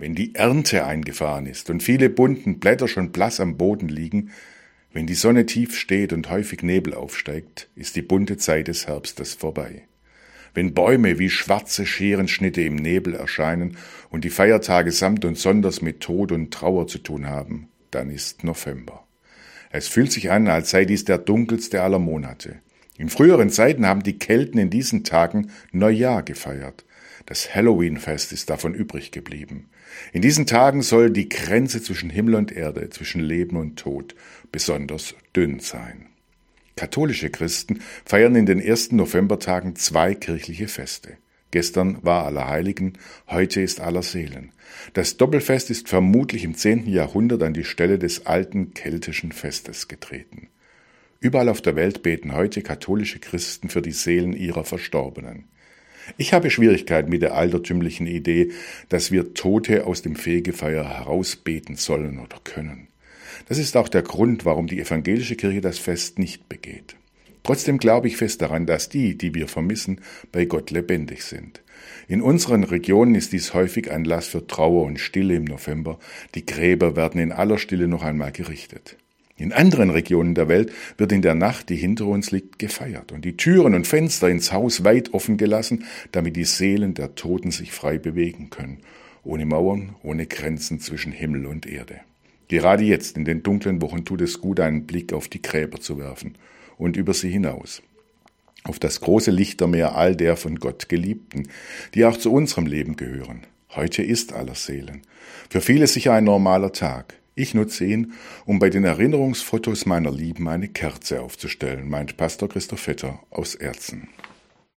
Wenn die Ernte eingefahren ist und viele bunten Blätter schon blass am Boden liegen, wenn die Sonne tief steht und häufig Nebel aufsteigt, ist die bunte Zeit des Herbstes vorbei. Wenn Bäume wie schwarze Scherenschnitte im Nebel erscheinen und die Feiertage samt und sonders mit Tod und Trauer zu tun haben, dann ist November. Es fühlt sich an, als sei dies der dunkelste aller Monate. In früheren Zeiten haben die Kelten in diesen Tagen Neujahr gefeiert. Das Halloween-Fest ist davon übrig geblieben. In diesen Tagen soll die Grenze zwischen Himmel und Erde, zwischen Leben und Tod, besonders dünn sein. Katholische Christen feiern in den ersten Novembertagen zwei kirchliche Feste. Gestern war Allerheiligen, heute ist Allerseelen. Das Doppelfest ist vermutlich im zehnten Jahrhundert an die Stelle des alten keltischen Festes getreten. Überall auf der Welt beten heute katholische Christen für die Seelen ihrer Verstorbenen. Ich habe Schwierigkeiten mit der altertümlichen Idee, dass wir Tote aus dem Fegefeuer herausbeten sollen oder können. Das ist auch der Grund, warum die evangelische Kirche das Fest nicht begeht. Trotzdem glaube ich fest daran, dass die, die wir vermissen, bei Gott lebendig sind. In unseren Regionen ist dies häufig Anlass für Trauer und Stille im November. Die Gräber werden in aller Stille noch einmal gerichtet. In anderen Regionen der Welt wird in der Nacht, die hinter uns liegt, gefeiert und die Türen und Fenster ins Haus weit offen gelassen, damit die Seelen der Toten sich frei bewegen können, ohne Mauern, ohne Grenzen zwischen Himmel und Erde. Gerade jetzt, in den dunklen Wochen, tut es gut, einen Blick auf die Gräber zu werfen und über sie hinaus. Auf das große Lichtermeer all der von Gott Geliebten, die auch zu unserem Leben gehören. Heute ist aller Seelen. Für viele sicher ein normaler Tag. Ich nutze ihn, um bei den Erinnerungsfotos meiner Lieben eine Kerze aufzustellen, meint Pastor Christoph Vetter aus Erzen.